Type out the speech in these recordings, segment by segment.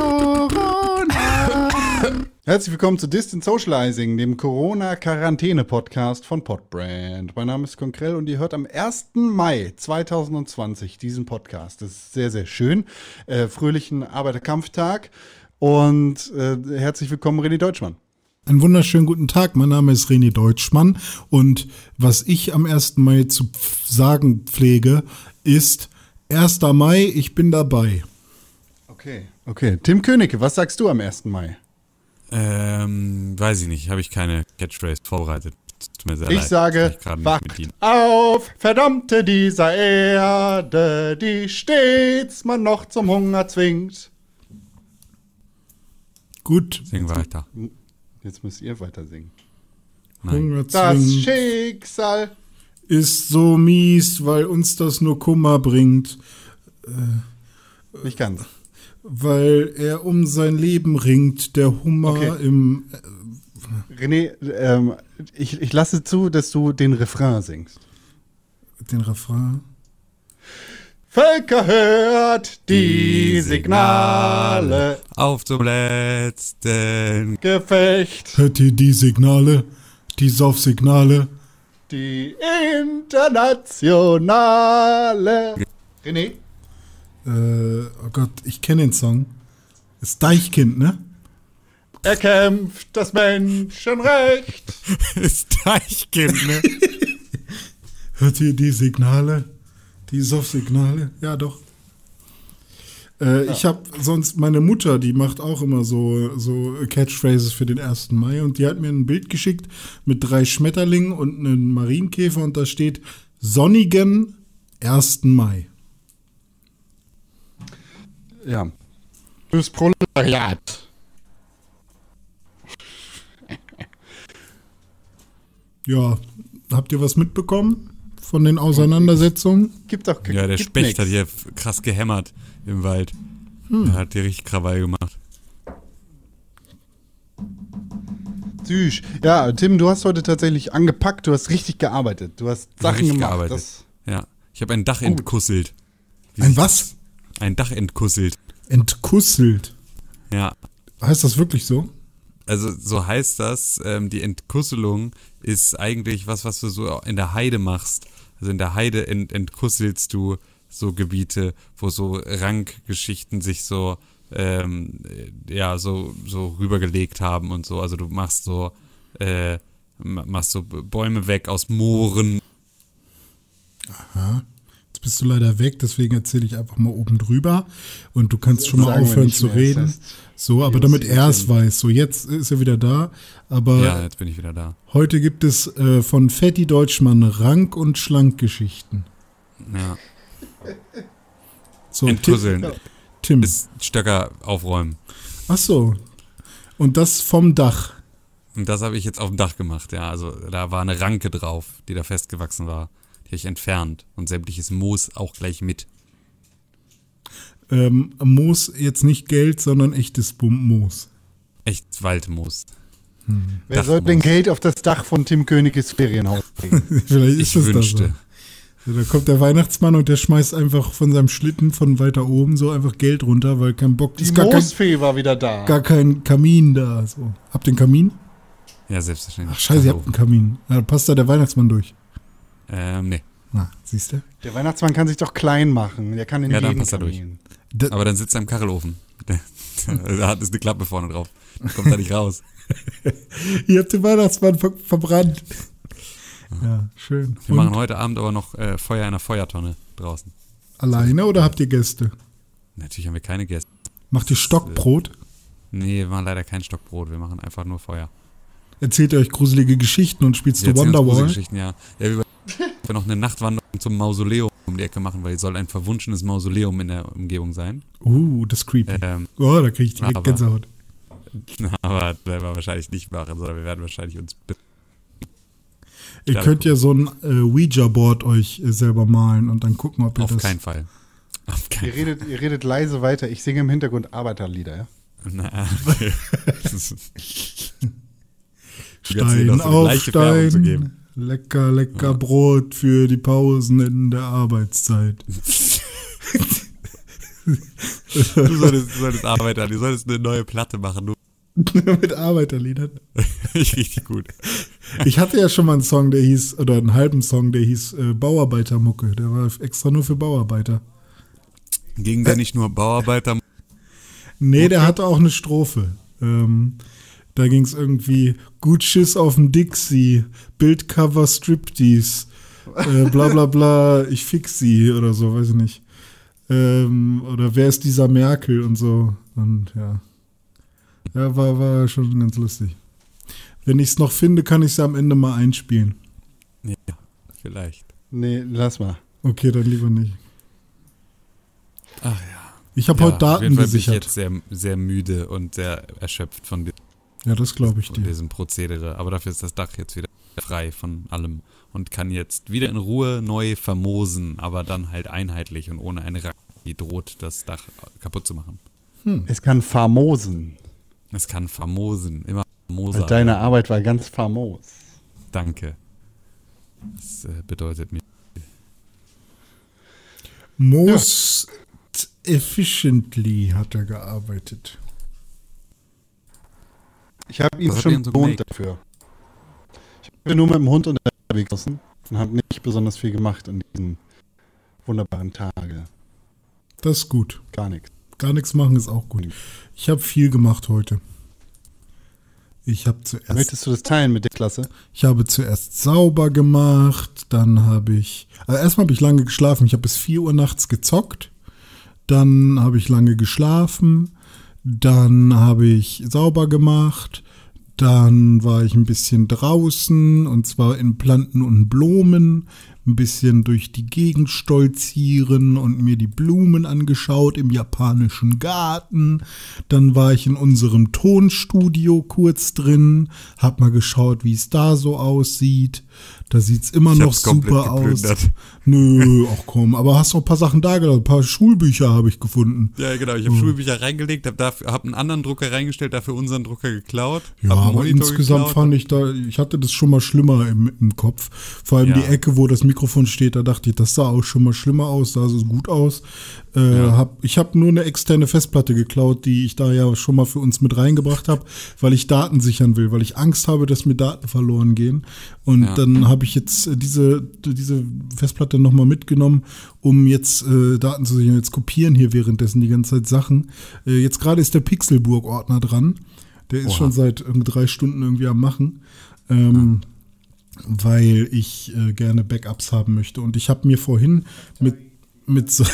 Corona. Herzlich willkommen zu Distant Socializing, dem Corona-Quarantäne-Podcast von Podbrand. Mein Name ist Konkrell und ihr hört am 1. Mai 2020 diesen Podcast. Das ist sehr, sehr schön. Äh, fröhlichen Arbeiterkampftag und äh, herzlich willkommen, René Deutschmann. Einen wunderschönen guten Tag, mein Name ist René Deutschmann und was ich am 1. Mai zu sagen pflege, ist 1. Mai, ich bin dabei. Okay, okay. Tim Königke, was sagst du am 1. Mai? Ähm, weiß ich nicht, habe ich keine Catchphrase vorbereitet. Tut mir sehr ich leid. sage, ich wacht auf, verdammte dieser Erde, die stets man noch zum Hunger zwingt. Gut. Sing weiter. Jetzt müsst ihr weiter singen. Nein. Das Schicksal ist so mies, weil uns das nur Kummer bringt. Äh, Nicht ganz. Weil er um sein Leben ringt, der Hummer okay. im. Äh, René, ähm, ich, ich lasse zu, dass du den Refrain singst. Den Refrain? Völker hört die Signale auf zum letzten Gefecht. Hört ihr die Signale, die Saufsignale? Die internationale. René? Äh, oh Gott, ich kenne den Song. Ist Deichkind, ne? Er kämpft das Menschenrecht. ist Deichkind, ne? Hört ihr die Signale? Die Soft-Signale? Ja, doch. Äh, ja. Ich habe sonst meine Mutter, die macht auch immer so, so Catchphrases für den 1. Mai und die hat mir ein Bild geschickt mit drei Schmetterlingen und einem Marienkäfer und da steht sonnigen 1. Mai. Ja. Fürs Proletariat. ja, habt ihr was mitbekommen? von den Auseinandersetzungen? Gibt doch Ja, der Specht nix. hat hier krass gehämmert im Wald. Hm. Er hat hier richtig Krawall gemacht. Süß. Ja, Tim, du hast heute tatsächlich angepackt, du hast richtig gearbeitet. Du hast Sachen gemacht. Gearbeitet. Das ja. Ich habe ein Dach Gut. entkusselt. Wie ein was? Ein Dach entkusselt. Entkusselt? Ja. Heißt das wirklich so? Also so heißt das, ähm, die Entkusselung ist eigentlich was, was du so in der Heide machst. Also in der Heide ent entkusselst du so Gebiete, wo so Rankgeschichten sich so ähm, ja so so rübergelegt haben und so. Also du machst so äh, machst so Bäume weg aus Mooren. Aha. Jetzt bist du leider weg, deswegen erzähle ich einfach mal oben drüber und du kannst schon mal aufhören zu reden. Das heißt, so, aber damit er es weiß. So, jetzt ist er wieder da. Aber ja, jetzt bin ich wieder da. Heute gibt es äh, von Fetti Deutschmann Rank- und Schlankgeschichten. Ja. So, Entpuzzeln. Tim. Ist Stöcker aufräumen. Ach so. Und das vom Dach. Und das habe ich jetzt auf dem Dach gemacht, ja. Also da war eine Ranke drauf, die da festgewachsen war. Ich entfernt. Und sämtliches Moos auch gleich mit ähm, Moos jetzt nicht Geld, sondern echtes Moos. Echtes Waldmoos. Hm. Wer soll denn Geld auf das Dach von Tim Königes Ferienhaus bringen? Vielleicht ist ich das wünschte. So. Da kommt der Weihnachtsmann und der schmeißt einfach von seinem Schlitten von weiter oben so einfach Geld runter, weil kein Bock Die ist. Die Moosfee kein, war wieder da. Gar kein Kamin da. So. Habt ihr einen Kamin? Ja, selbstverständlich. Ach scheiße, ihr habt einen Kamin. Ja, passt da der Weihnachtsmann durch? Ähm, nee. Na, siehst du? Der Weihnachtsmann kann sich doch klein machen. Der kann in ja, jeden dann passt Kamin. er durch. Aber dann sitzt er im Kachelofen. da hat ist eine Klappe vorne drauf. Kommt da nicht raus. Ihr habt den Weihnachtsmann ver verbrannt. Ja, schön. Wir Und machen heute Abend aber noch äh, Feuer in einer Feuertonne draußen. Alleine oder habt ihr Gäste? Natürlich haben wir keine Gäste. Macht ihr Stockbrot? Äh, nee, wir machen leider kein Stockbrot. Wir machen einfach nur Feuer. Erzählt ihr euch gruselige Geschichten und spielst du Wonderwall? Geschichten, ja. ja wir noch eine Nachtwanderung zum Mausoleum um die Ecke machen, weil es soll ein verwunschenes Mausoleum in der Umgebung sein. Uh, das ist creepy. Ähm, oh, da kriege ich direkt aber, Gänsehaut. Aber das werden wir wahrscheinlich nicht machen, sondern wir werden wahrscheinlich uns. Ihr könnt ja so ein äh, Ouija-Board euch äh, selber malen und dann gucken, ob ihr Auf das. Keinen Fall. Auf keinen ihr, redet, ihr redet leise weiter. Ich singe im Hintergrund Arbeiterlieder, ja? Na, Stein auf Stein. Lecker, lecker. Brot für die Pausen in der Arbeitszeit. Du solltest, du solltest Arbeiter, du solltest eine neue Platte machen. Du. Mit Arbeiterliedern. Richtig gut. Ich hatte ja schon mal einen Song, der hieß, oder einen halben Song, der hieß äh, Bauarbeitermucke. Der war extra nur für Bauarbeiter. Ging der nicht nur Bauarbeiter? Nee, der hatte auch eine Strophe. Ähm, da ging es irgendwie gut Schiss auf dem Dixie, Bildcover Striptease, äh, bla bla bla, ich fix sie oder so, weiß ich nicht. Ähm, oder wer ist dieser Merkel und so. Und ja. Ja, war, war schon ganz lustig. Wenn ich es noch finde, kann ich es am Ende mal einspielen. Ja, vielleicht. Nee, lass mal. Okay, dann lieber nicht. Ach ja. Ich habe ja, heute auf Daten jeden Fall bin ich gesichert. jetzt sehr, sehr müde und sehr erschöpft von, Ja, das glaube ich von dir. diesem Prozedere. Aber dafür ist das Dach jetzt wieder frei von allem und kann jetzt wieder in Ruhe neu vermosen, aber dann halt einheitlich und ohne eine Ratte, die droht, das Dach kaputt zu machen. Es kann famosen. Es kann famosen, immer famoser. Weil deine Arbeit war ganz famos. Danke. Das äh, bedeutet mir. Most efficiently hat er gearbeitet. Ich habe ihn schon so belohnt dafür. Ich bin nur mit dem Hund unterwegs gewesen und habe nicht besonders viel gemacht an diesen wunderbaren Tage. Das ist gut. Gar nichts. Gar nichts machen ist auch gut. Ich habe viel gemacht heute. Ich habe zuerst, Möchtest du das teilen mit der Klasse? ich habe zuerst sauber gemacht, dann habe ich, also erstmal habe ich lange geschlafen. Ich habe bis 4 Uhr nachts gezockt, dann habe ich lange geschlafen, dann habe ich sauber gemacht, dann war ich ein bisschen draußen und zwar in Planten und Blumen, ein bisschen durch die Gegend stolzieren und mir die Blumen angeschaut im japanischen Garten. Dann war ich in unserem Tonstudio kurz drin, hab mal geschaut, wie es da so aussieht. Da sieht's immer Ich noch super aus. Nö, ach komm, aber hast auch ein paar Sachen da gelassen. Ein paar Schulbücher habe ich gefunden. Ja, genau. Ich habe Schulbücher reingelegt, habe hab einen anderen Drucker reingestellt, dafür unseren Drucker geklaut. Ja, aber insgesamt geklaut. fand ich da, ich hatte das schon mal schlimmer im, im Kopf. Vor allem Ja. die Ecke, wo das Mikrofon steht, da dachte ich, das sah auch schon mal schlimmer aus, sah so gut aus. Äh, Ja. hab, ich habe nur eine externe Festplatte geklaut, die ich da ja schon mal für uns mit reingebracht habe, weil ich Daten sichern will, weil ich Angst habe, dass mir Daten verloren gehen. Und Ja. dann habe ich jetzt äh, diese, diese Festplatte nochmal mitgenommen, um jetzt äh, Daten zu sichern. Jetzt kopieren hier währenddessen die ganze Zeit Sachen. Äh, jetzt gerade ist der Pixelburg-Ordner dran. Der ist Oha. schon seit irgendwie drei Stunden irgendwie am Machen. Ähm, weil ich äh, gerne Backups haben möchte. Und ich habe mir vorhin mit mit so,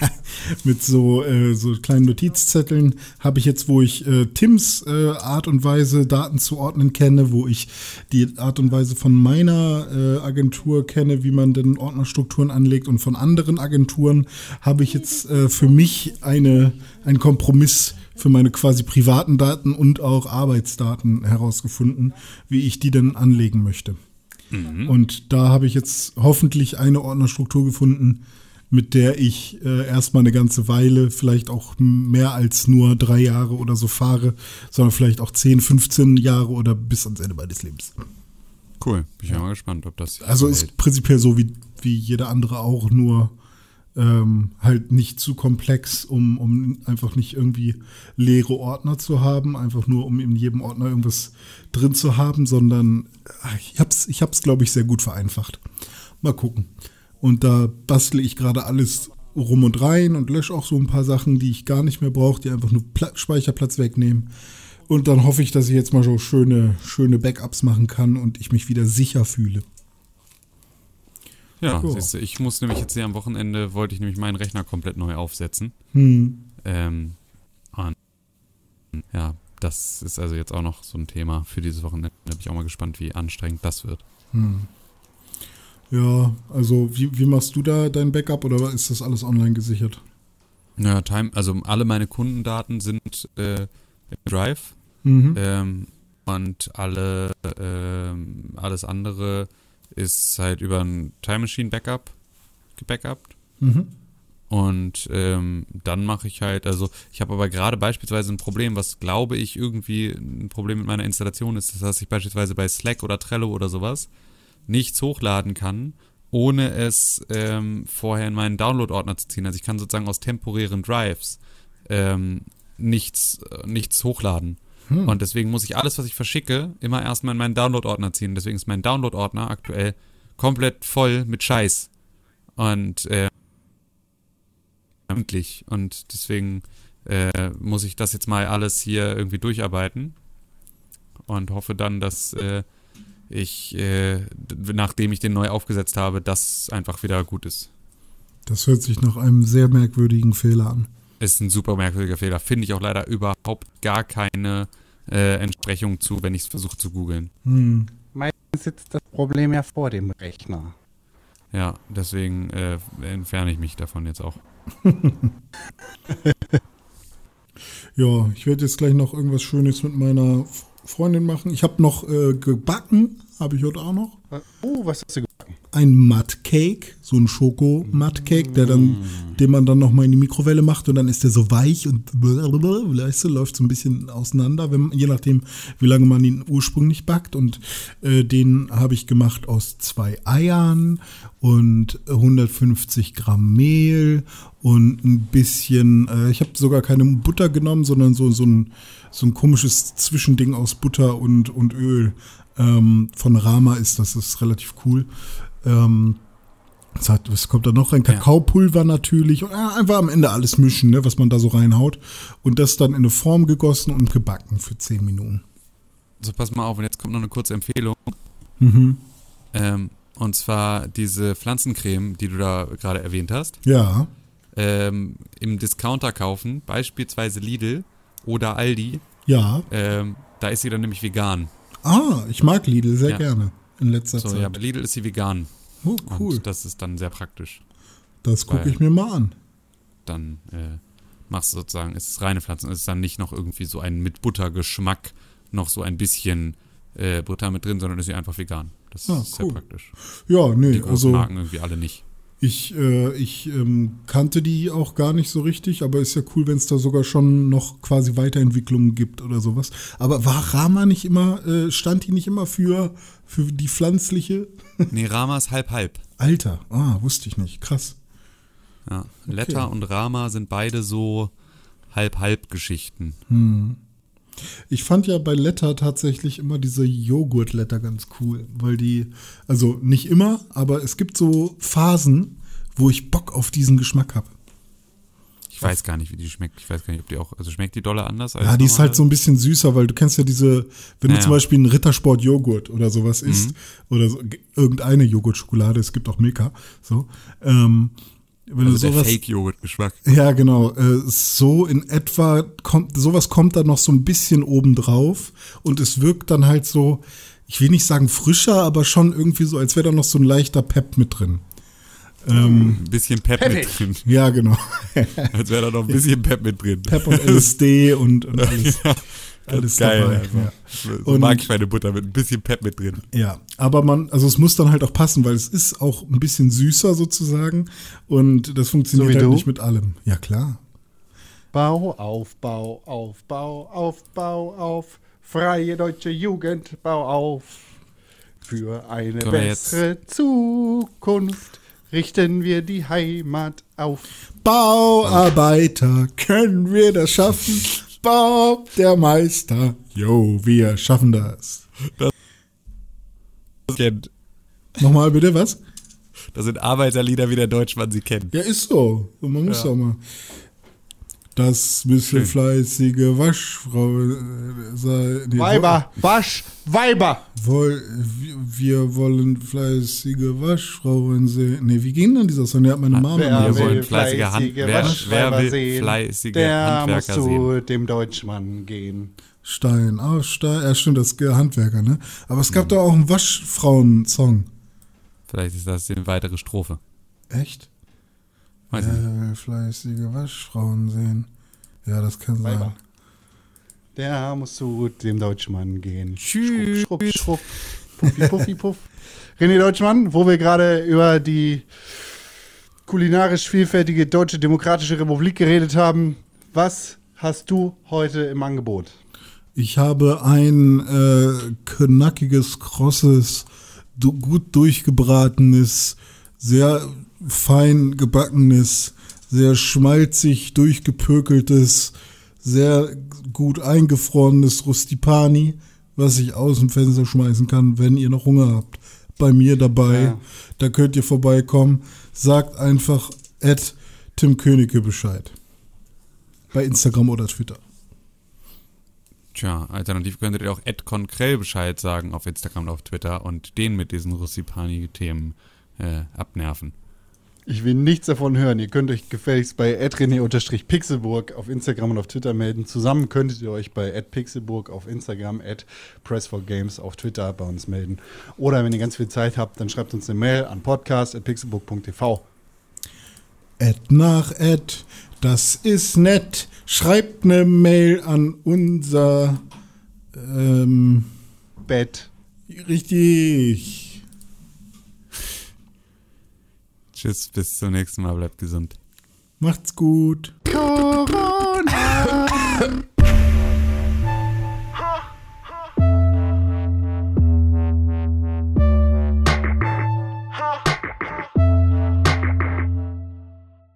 mit so, äh, so kleinen Notizzetteln habe ich jetzt, wo ich äh, Tims äh, Art und Weise Daten zu ordnen kenne, wo ich die Art und Weise von meiner äh, Agentur kenne, wie man denn Ordnerstrukturen anlegt und von anderen Agenturen habe ich jetzt äh, für mich eine, einen Kompromiss für meine quasi privaten Daten und auch Arbeitsdaten herausgefunden, wie ich die denn anlegen möchte. Und da habe ich jetzt hoffentlich eine Ordnerstruktur gefunden, mit der ich äh, erstmal eine ganze Weile, vielleicht auch mehr als nur drei Jahre oder so fahre, sondern vielleicht auch 10, 15 Jahre oder bis ans Ende meines Lebens. Cool. Bin ich ja mal gespannt, ob das. Also so ist hält. prinzipiell so wie, wie jeder andere auch, nur ähm, halt nicht zu komplex, um, um einfach nicht irgendwie leere Ordner zu haben, einfach nur um in jedem Ordner irgendwas drin zu haben, sondern ach, ich hab's, ich hab's, glaube ich, sehr gut vereinfacht. Mal gucken. Und da bastle ich gerade alles rum und rein und lösche auch so ein paar Sachen, die ich gar nicht mehr brauche, die einfach nur Pla Speicherplatz wegnehmen. Und dann hoffe ich, dass ich jetzt mal so schöne, schöne Backups machen kann und ich mich wieder sicher fühle. Ja, Ja. siehst du, ich muss nämlich jetzt hier am Wochenende, wollte ich nämlich meinen Rechner komplett neu aufsetzen. Hm. Ähm, und ja, das ist also jetzt auch noch so ein Thema für dieses Wochenende. Da bin ich auch mal gespannt, wie anstrengend das wird. Hm. Ja, also wie, wie machst du da dein Backup oder ist das alles online gesichert? Ja, Time, also alle meine Kundendaten sind äh, im Drive Mhm. ähm, und alle ähm, alles andere ist halt über ein Time Machine Backup gebackupt. Mhm. Und ähm, dann mache ich halt, also ich habe aber gerade beispielsweise ein Problem, was glaube ich irgendwie ein Problem mit meiner Installation ist, dass ich beispielsweise bei Slack oder Trello oder sowas nichts hochladen kann, ohne es ähm, vorher in meinen Download-Ordner zu ziehen. Also ich kann sozusagen aus temporären Drives ähm, nichts, äh, nichts hochladen. Und deswegen muss ich alles, was ich verschicke, immer erstmal in meinen Download-Ordner ziehen. Deswegen ist mein Download-Ordner aktuell komplett voll mit Scheiß. Und äh. Und deswegen äh, muss ich das jetzt mal alles hier irgendwie durcharbeiten. Und hoffe dann, dass äh, ich, äh, nachdem ich den neu aufgesetzt habe, das einfach wieder gut ist. Das hört sich nach einem sehr merkwürdigen Fehler an. Ist ein super merkwürdiger Fehler. Finde ich auch leider überhaupt gar keine äh, Entsprechung zu, wenn ich es versuche zu googeln. Hm. Meistens sitzt das Problem ja vor dem Rechner. Ja, deswegen äh, entferne ich mich davon jetzt auch. Ja, ich werde jetzt gleich noch irgendwas Schönes mit meiner F- Freundin machen. Ich habe noch äh, gebacken, habe ich heute auch noch. Oh, was hast du gebacken? Ein Mudcake, so ein Schoko-Mudcake, der dann, den man dann nochmal in die Mikrowelle macht und dann ist der so weich und weißt du, läuft so ein bisschen auseinander, wenn, je nachdem, wie lange man ihn ursprünglich backt. Und äh, den habe ich gemacht aus zwei Eiern und 150 Gramm Mehl und ein bisschen, äh, ich habe sogar keine Butter genommen, sondern so, so, ein, so ein komisches Zwischending aus Butter und, und Öl. Ähm, von Rama ist das, das ist relativ cool. Ähm, was, hat, was kommt da noch rein? Kakaopulver natürlich. Und, einfach am Ende alles mischen, ne, was man da so reinhaut. Und das dann in eine Form gegossen und gebacken für 10 Minuten. So, pass mal auf, und jetzt kommt noch eine kurze Empfehlung. Mhm. Ähm, und zwar diese Pflanzencreme, die du da gerade erwähnt hast. Ja. Ähm, Im Discounter kaufen, beispielsweise Lidl oder Aldi. Ja. Ähm, da ist sie dann nämlich vegan. Ah, ich mag Lidl sehr Ja. gerne in letzter So, Zeit. ja, bei Lidl ist sie vegan. oh, cool. Und das ist dann sehr praktisch. Das gucke ich mir mal an. Dann äh, machst du sozusagen, ist es reine Pflanzen, ist es dann nicht noch irgendwie so ein mit Buttergeschmack, noch so ein bisschen äh, Butter mit drin, sondern ist sie einfach vegan. Das Ah, ist sehr cool. praktisch. Ja, Die nee, großen also Marken irgendwie alle nicht. Ich, äh, ich ähm, kannte die auch gar nicht so richtig, aber ist ja cool, wenn es da sogar schon noch quasi Weiterentwicklungen gibt oder sowas. Aber war Rama nicht immer, äh, stand die nicht immer für, für die pflanzliche? Nee, Rama ist halb halb. Alter, ah, wusste ich nicht. Krass. Ja. Letter und Rama sind beide so halb halb Geschichten. Ich fand ja bei Letter tatsächlich immer diese Joghurt-Letter ganz cool, weil die, also nicht immer, aber es gibt so Phasen, wo ich Bock auf diesen Geschmack habe. Ich weiß gar nicht, wie die schmeckt. Ich weiß gar nicht, ob die auch, also schmeckt die dolle anders als Ja, die ist halt so ein bisschen süßer, weil du kennst ja diese, wenn du Ja, zum. Beispiel einen Rittersport-Joghurt oder sowas isst, oder so, ge- irgendeine Joghurtschokolade, es gibt auch Milka, so, ähm, wenn also du der sowas, Fake-Joghurt-Geschmack. ja genau, äh, so in etwa kommt, sowas kommt dann noch so ein bisschen obendrauf und es wirkt dann halt so, ich will nicht sagen frischer, aber schon irgendwie so, als wäre da noch so ein leichter Pep mit drin. Ein bisschen Pep mit Peppig. drin. Ja, genau. Als wäre da noch ein bisschen Pep mit drin. Pep und LSD und, und alles, alles Geil. dabei. einfach. Ja. So Und- mag ich meine Butter mit ein bisschen Pep mit drin. Ja, aber man, also es muss dann halt auch passen, weil es ist auch ein bisschen süßer sozusagen und das funktioniert So halt du? nicht mit allem. Ja, klar. Bau, Aufbau, Aufbau, Aufbau, auf. Freie deutsche Jugend, bau auf. Für eine bessere Zukunft richten wir die Heimat auf. Bauarbeiter, können wir das schaffen? Bob, der Meister. Jo, wir schaffen das. Das kennt. Nochmal bitte, was? Das sind Arbeiterlieder, wie der Deutschmann sie kennt. Ja, ist so. Man muss Ja. auch mal. Das bisschen Schön. fleißige Waschfrau äh, sei. nee, Weiber, Wasch, Weiber. Woll, wir, wollen fleißige Waschfrauen sehen. Nee, wie ging denn dieser Song? Der hat meine Mama Wer Wir will wollen fleißige Hand- fleißige wer- Waschweiber wer will sehen, fleißige der Handwerker muss zu dem Deutschmann gehen. Stein auf Stein. Ja, stimmt, das ist Handwerker, ne? Aber es Mhm. gab doch auch einen Waschfrauen-Song. Vielleicht ist das eine weitere Strophe. Echt? Weiß nicht. Wer will fleißige Waschfrauen sehen? Ja, das kann sein. Weiber. Der muss zu dem Deutschmann gehen. Tschüss. Schrupp, schrupp, schrupp. Puffi, puffi, puff. René Deutschmann, wo wir gerade über die kulinarisch vielfältige Deutsche Demokratische Republik geredet haben, was hast du heute im Angebot? Ich habe ein äh, knackiges, krosses, du, gut durchgebratenes, sehr fein gebackenes, sehr schmalzig, durchgepökeltes, sehr gut eingefrorenes Rustipani, was ich aus dem Fenster schmeißen kann, wenn ihr noch Hunger habt. Bei mir dabei, Ja. da könnt ihr vorbeikommen. Sagt einfach at Tim Königke Bescheid. Bei Instagram oder Twitter. Tja, alternativ könntet ihr auch Ed Konkrell Bescheid sagen auf Instagram und auf Twitter und den mit diesen Russipani-Themen äh, abnerven. Ich will nichts davon hören. Ihr könnt euch gefälligst bei adrene-pixelburg auf Instagram und auf Twitter melden. Zusammen könntet ihr euch bei @pixelburg auf Instagram, @press4games auf Twitter bei uns melden. Oder wenn ihr ganz viel Zeit habt, dann schreibt uns eine Mail an podcast@pixelburg.tv. Ad nach Ad, das ist nett. Schreibt eine Mail an unser ähm, Bett. richtig. Tschüss, bis zum nächsten Mal, bleibt gesund. Macht's gut.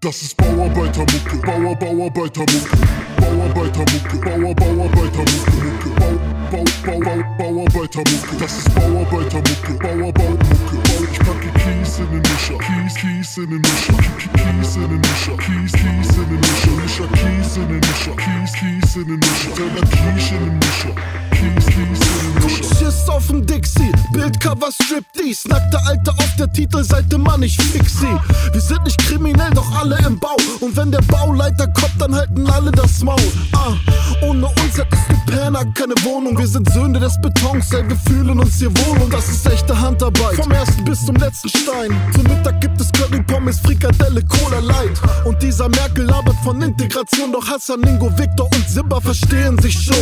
Das ist Bauarbeitermucke, Bauer, Bauarbeitermucke, Bauarbeitermucke, Bauer, Bauarbeitermucke, Mucke, Bau, Bau, Bau, Bau, Bauarbeitermucke. Das ist Bauarbeitermucke, Bauer, Baumucke, Bau. Ich packe Kies in den Mischer, Kies, Kies in den Mischer, Ki- Ki- Kies in den Mischer, Kies, Kies in den Mischer, Mischer, Kies in den Mischer, Kies, Kies in den Mischer, Teller Kies in den Mischer, Kies, Kies in den Mischer. Schiss auf dem Dixie, Bildcover Striptease, nackte Alte auf der Titelseite, Mann, ich fix sie. Wir sind nicht kriminell, doch alle im Bau. Und wenn der Bauleiter kommt, dann halten alle das Maul. Ah, ohne uns hättest du Penner keine Wohnung. Wir sind Söhne des Betons, ey, wir fühlen uns hier wohl und das ist echte Handarbeit. Vom ersten bis zum letzten Stein. Zum Mittag gibt es Curry Pommes, Frikadelle, Cola Light. Und dieser Merkel labert von Integration, doch Hassan, Ingo, Victor und Simba verstehen sich schon.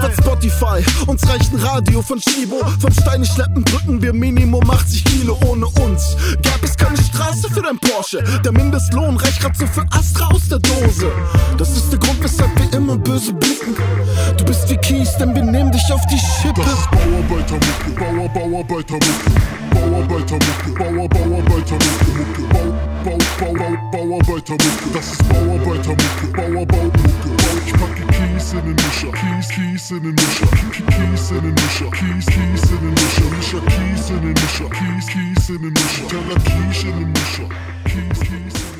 Wird Spotify, uns reicht ein Radio von Chibo. Vom Steine schleppen drücken wir Minimum 80 Kilo ohne uns. Gab es keine Für dein Porsche. Der Mindestlohn reicht grad so für Astra aus der Dose. Das ist der Grund, weshalb wir immer böse blicken. Du bist wie Kies, denn wir nehmen dich auf die Schippe. Das ist Bauarbeitermucke, Bauer, Bauarbeitermucke, Bauarbeitermucke, Bauer, Bauarbeitermucke, Mucke, Bau, Bau, Bau, Bau, Bauarbeitermucke. Das ist Bauarbeitermucke, Bauer, Baumucke, Bau. Ich packe in den Mischer, Kies, Kies in den Mischer, Ki- Ki- Kies in den Mischer, Kies, Kies in den Mischer, Mischer, Kies in den Mischer, Kies, Kies in den Mischer, Teller Kies in den Mischer, Kies, Kies in den Mischer.